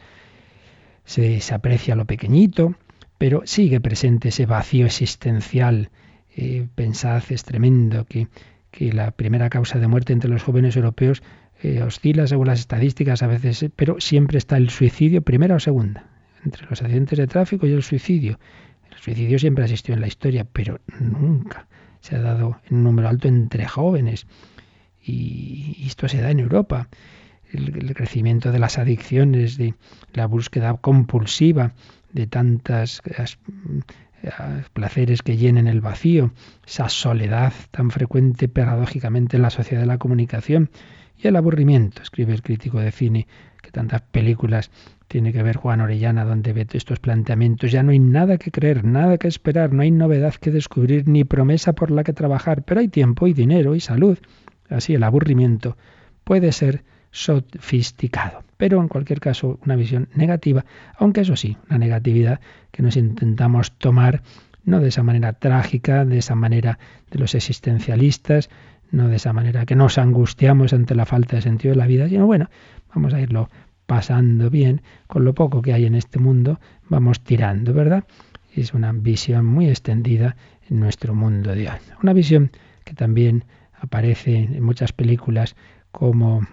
se, aprecia lo pequeñito, pero sigue presente ese vacío existencial. Eh, pensad, es tremendo que, que, la primera causa de muerte entre los jóvenes europeos eh, oscila según las estadísticas a veces, pero siempre está el suicidio, primera o segunda, entre los accidentes de tráfico y el suicidio. El suicidio siempre existió en la historia, pero nunca se ha dado en un número alto entre jóvenes y esto se da en Europa. El, crecimiento de las adicciones, de la búsqueda compulsiva de tantas placeres que llenen el vacío, esa soledad tan frecuente paradójicamente en la sociedad de la comunicación y el aburrimiento, escribe el crítico de cine, que tantas películas tiene que ver Juan Orellana, donde ve estos planteamientos. Ya no hay nada que creer, nada que esperar, no hay novedad que descubrir, ni promesa por la que trabajar, pero hay tiempo y dinero y salud. Así el aburrimiento puede ser sofisticado, pero en cualquier caso una visión negativa, aunque eso sí, una negatividad que nos intentamos tomar no de esa manera trágica, de esa manera de los existencialistas, no de esa manera que nos angustiamos ante la falta de sentido de la vida, sino bueno, vamos a irlo pasando bien, con lo poco que hay en este mundo, vamos tirando, ¿verdad? Es una visión muy extendida en nuestro mundo de hoy. Una visión que también aparece en muchas películas como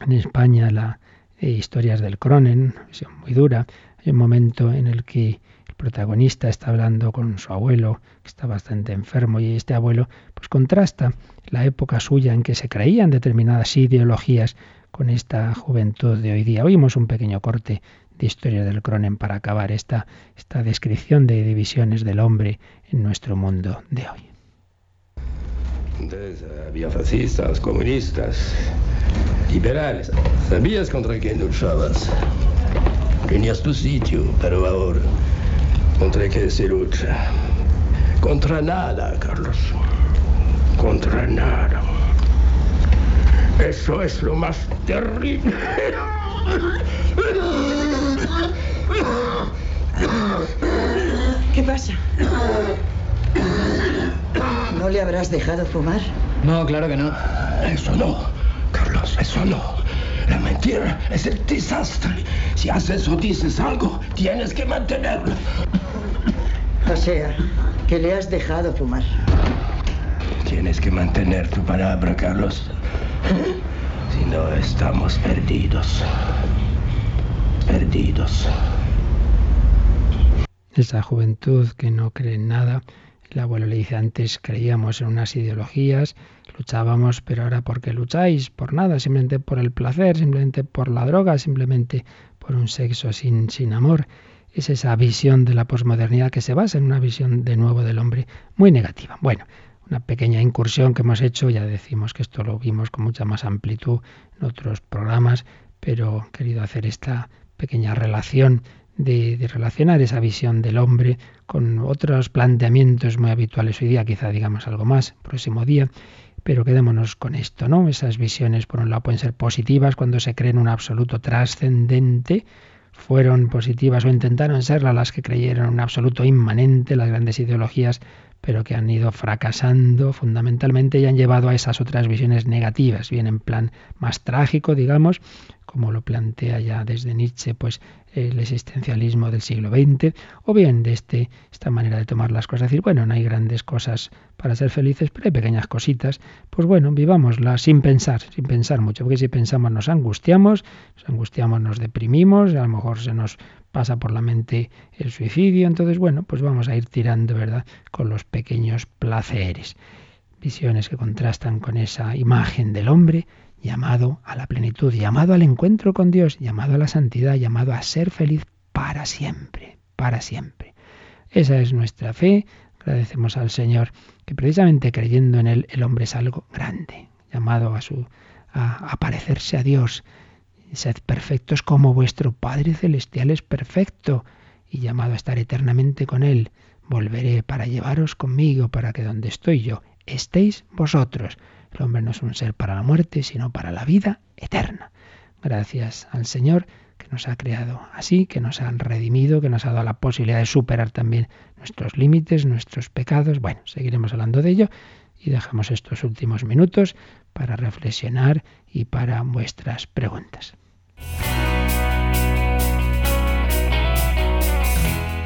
en España la eh, historias del Cronen, muy dura. Hay un momento en el que el protagonista está hablando con su abuelo, que está bastante enfermo, y este abuelo pues contrasta la época suya en que se creían determinadas ideologías con esta juventud de hoy día. Oímos un pequeño corte de historia del Cronen para acabar esta, esta descripción de divisiones del hombre en nuestro mundo de hoy. Había fascistas, comunistas, liberales. ¿Sabías contra quién luchabas? Tenías tu sitio, pero ahora, ¿contra qué se lucha? Contra nada, Carlos. Contra nada. Eso es lo más terrible. ¿Qué pasa? ¿No le habrás dejado fumar? No, claro que no. Eso no, Carlos, eso no. La mentira es el desastre. Si haces o dices algo, tienes que mantenerlo. O sea, que le has dejado fumar. Tienes que mantener tu palabra, Carlos. Si no, estamos perdidos. Perdidos. Esa juventud que no cree en nada el abuelo le dice, antes creíamos en unas ideologías, luchábamos, pero ahora ¿por qué lucháis? Por nada, simplemente por el placer, simplemente por la droga, simplemente por un sexo sin, sin amor. Es esa visión de la posmodernidad que se basa en una visión de nuevo del hombre muy negativa. Bueno, una pequeña incursión que hemos hecho, ya decimos que esto lo vimos con mucha más amplitud en otros programas, pero he querido hacer esta pequeña relación de, de, relacionar esa visión del hombre con otros planteamientos muy habituales hoy día, quizá digamos algo más próximo día, pero quedémonos con esto, ¿no? Esas visiones, por un lado, pueden ser positivas cuando se creen un absoluto trascendente, fueron positivas o intentaron serlas las que creyeron un absoluto inmanente, las grandes ideologías pero que han ido fracasando fundamentalmente y han llevado a esas otras visiones negativas, bien en plan más trágico, digamos, como lo plantea ya desde Nietzsche, pues el existencialismo del siglo XX, o bien de este, esta manera de tomar las cosas, decir, bueno, no hay grandes cosas para ser felices, pero hay pequeñas cositas, pues bueno, vivámoslas sin pensar, sin pensar mucho, porque si pensamos nos angustiamos, nos angustiamos, nos deprimimos, a lo mejor se nos pasa por la mente el suicidio. Entonces, bueno, pues vamos a ir tirando, ¿verdad?, con los pequeños placeres. Visiones que contrastan con esa imagen del hombre llamado a la plenitud, llamado al encuentro con Dios, llamado a la santidad, llamado a ser feliz para siempre, para siempre. Esa es nuestra fe. Agradecemos al Señor que precisamente creyendo en Él el hombre es algo grande, llamado a su a, parecerse a Dios, Sed perfectos como vuestro Padre Celestial es perfecto y llamado a estar eternamente con Él. Volveré para llevaros conmigo, para que donde estoy yo estéis vosotros. El hombre no es un ser para la muerte, sino para la vida eterna. Gracias al Señor que nos ha creado así, que nos ha redimido, que nos ha dado la posibilidad de superar también nuestros límites, nuestros pecados. Bueno, seguiremos hablando de ello y dejamos estos últimos minutos para reflexionar y para vuestras preguntas.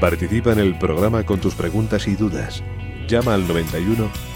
Participa en el programa con tus preguntas y dudas. Llama al 91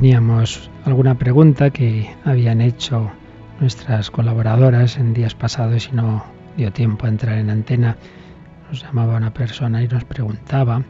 Teníamos alguna pregunta que habían hecho nuestras colaboradoras en días pasados y no dio tiempo a entrar en antena. Nos llamaba una persona y nos preguntaba,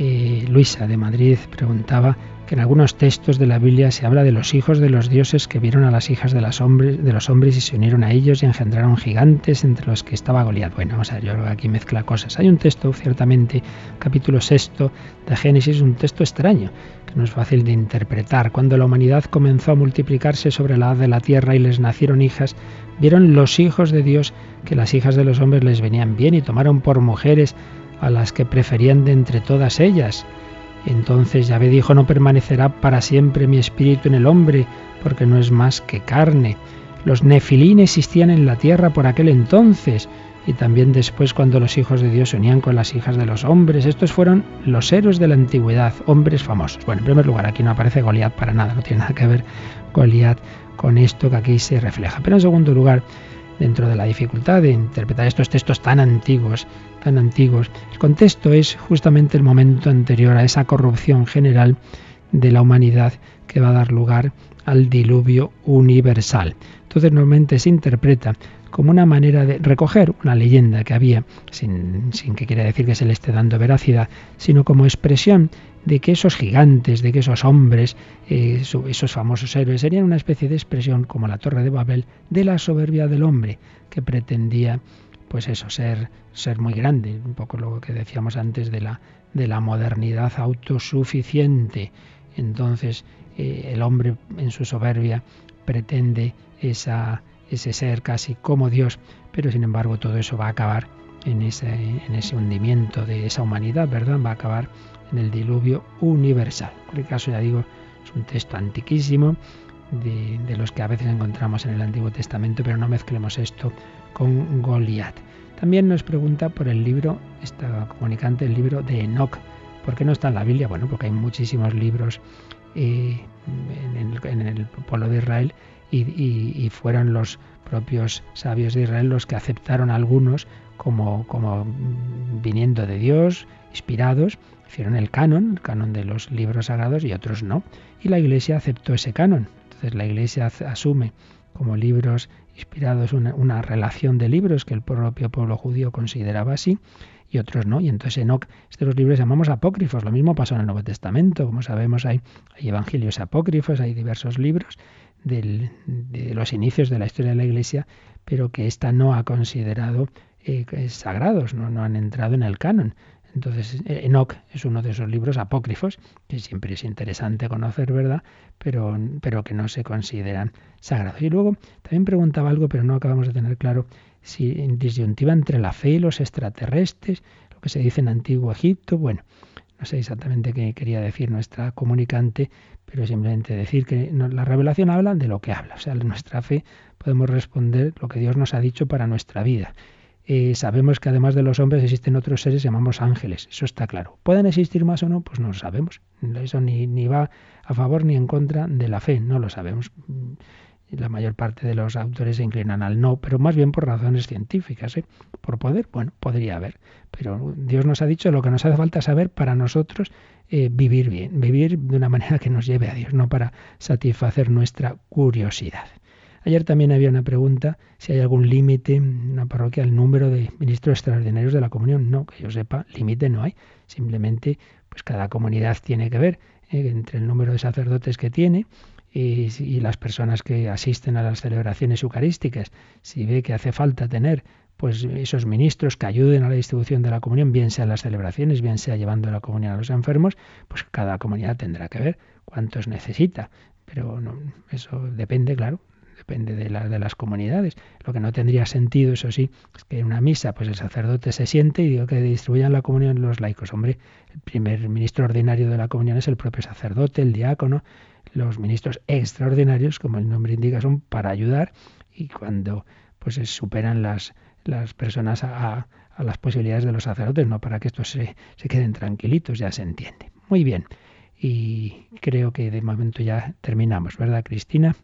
eh, Luisa de Madrid preguntaba que en algunos textos de la Biblia se habla de los hijos de los dioses que vieron a las hijas de, los hombres y se unieron a ellos y engendraron gigantes entre los que estaba Goliat. Bueno, vamos a yo aquí mezcla cosas. Hay un texto, ciertamente, capítulo sexto de Génesis, un texto extraño, que no es fácil de interpretar. Cuando la humanidad comenzó a multiplicarse sobre la haz de la tierra y les nacieron hijas, vieron los hijos de Dios que las hijas de los hombres les venían bien y tomaron por mujeres a las que preferían de entre todas ellas entonces Yahvé dijo, no permanecerá para siempre mi espíritu en el hombre, porque no es más que carne. Los nefilín existían en la tierra por aquel entonces, y también después cuando los hijos de Dios se unían con las hijas de los hombres. Estos fueron los héroes de la antigüedad, hombres famosos. Bueno, en primer lugar, aquí no aparece Goliat para nada, no tiene nada que ver Goliat con esto que aquí se refleja. Pero en segundo lugar, dentro de la dificultad de interpretar estos textos tan antiguos, tan antiguos. El contexto es justamente el momento anterior a esa corrupción general de la humanidad que va a dar lugar al diluvio universal. Entonces normalmente se interpreta como una manera de recoger una leyenda que había, sin, sin, que quiera decir que se le esté dando veracidad, sino como expresión de que esos gigantes, de que esos hombres, eh, esos famosos héroes, serían una especie de expresión como la Torre de Babel de la soberbia del hombre, que pretendía, pues eso, ser, ser muy grande, un poco lo que decíamos antes de la, de la modernidad autosuficiente. Entonces, eh, el hombre en su soberbia pretende esa, ese ser casi como Dios, pero sin embargo todo eso va a acabar en ese, en ese hundimiento de esa humanidad, ¿verdad? Va a acabar en el diluvio universal. En cualquier caso, ya digo, es un texto antiquísimo, de, los que a veces encontramos en el Antiguo Testamento, pero no mezclemos esto con Goliat. También nos pregunta por el libro, esta comunicante, el libro de Enoch. ¿Por qué no está en la Biblia? Bueno, porque hay muchísimos libros eh, en, el, pueblo de Israel y, fueron los propios sabios de Israel los que aceptaron algunos como, como viniendo de Dios, inspirados, hicieron el canon, el canon de los libros sagrados y otros no. Y la Iglesia aceptó ese canon. Entonces la Iglesia asume como libros inspirados una, relación de libros que el propio pueblo judío consideraba así y otros no. Y entonces Enoch, estos los libros llamamos apócrifos. Lo mismo pasó en el Nuevo Testamento. Como sabemos, hay, evangelios apócrifos, hay diversos libros de los inicios de la historia de la Iglesia, pero que ésta no ha considerado eh, sagrados, no han entrado en el canon. Entonces, Enoch es uno de esos libros apócrifos, que siempre es interesante conocer, ¿verdad? Pero, pero que no se consideran sagrados. Y luego también preguntaba algo, pero no acabamos de tener claro si en disyuntiva entre la fe y los extraterrestres, lo que se dice en Antiguo Egipto, bueno, no sé exactamente qué quería decir nuestra comunicante, pero simplemente decir que la revelación habla de lo que habla. O sea, nuestra fe podemos responder lo que Dios nos ha dicho para nuestra vida. Eh, sabemos que además de los hombres existen otros seres llamamos ángeles, eso está claro. ¿Pueden existir más o no? Pues no lo sabemos. Eso ni, va a favor ni en contra de la fe, no lo sabemos. La mayor parte de los autores se inclinan al no, pero más bien por razones científicas. ¿eh? Por poder, bueno, podría haber. Pero Dios nos ha dicho lo que nos hace falta saber para nosotros eh, vivir bien, vivir de una manera que nos lleve a Dios, no para satisfacer nuestra curiosidad. Ayer también había una pregunta si hay algún límite en una parroquia al número de ministros extraordinarios de la comunión. No, que yo sepa, límite no hay. Simplemente, pues cada comunidad tiene que ver eh, entre el número de sacerdotes que tiene y, las personas que asisten a las celebraciones eucarísticas. Si ve que hace falta tener pues esos ministros que ayuden a la distribución de la comunión, bien sea en las celebraciones, bien sea llevando la comunión a los enfermos, pues cada comunidad tendrá que ver cuántos necesita. Pero no, eso depende, claro, depende de, la, de las comunidades. Lo que no tendría sentido, eso sí, es que en una misa pues el sacerdote se siente y digo que distribuyan la comunión los laicos. Hombre, el primer ministro ordinario de la comunión es el propio sacerdote, el diácono. Los ministros extraordinarios, como el nombre indica, son para ayudar y cuando pues superan las, las personas a, a las posibilidades de los sacerdotes, no para que estos se, se queden tranquilitos, ya se entiende. Muy bien. Y creo que de momento ya terminamos, ¿verdad, Cristina?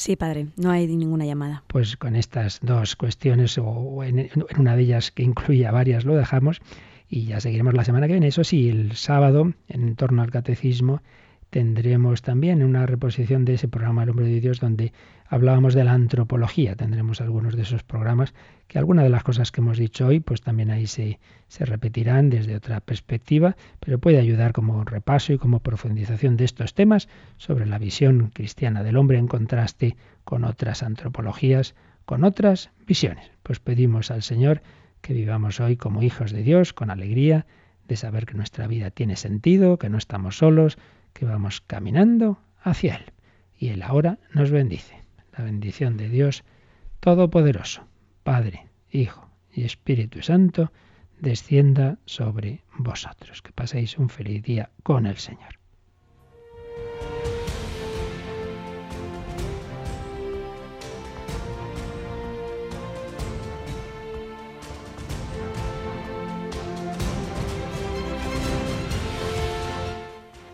Sí, padre, no hay ninguna llamada. Pues con estas dos cuestiones, o en, una de ellas que incluye varias, lo dejamos y ya seguiremos la semana que viene. Eso sí, el sábado, en torno al catecismo, tendremos también una reposición de ese programa El hombre de Dios donde hablábamos de la antropología. Tendremos algunos de esos programas que algunas de las cosas que hemos dicho hoy pues también ahí se, se repetirán desde otra perspectiva, pero puede ayudar como repaso y como profundización de estos temas sobre la visión cristiana del hombre en contraste con otras antropologías, con otras visiones. Pues pedimos al Señor que vivamos hoy como hijos de Dios, con alegría, de saber que nuestra vida tiene sentido, que no estamos solos, que vamos caminando hacia Él. Y Él ahora nos bendice. La bendición de Dios Todopoderoso, Padre, Hijo y Espíritu Santo, descienda sobre vosotros. Que paséis un feliz día con el Señor.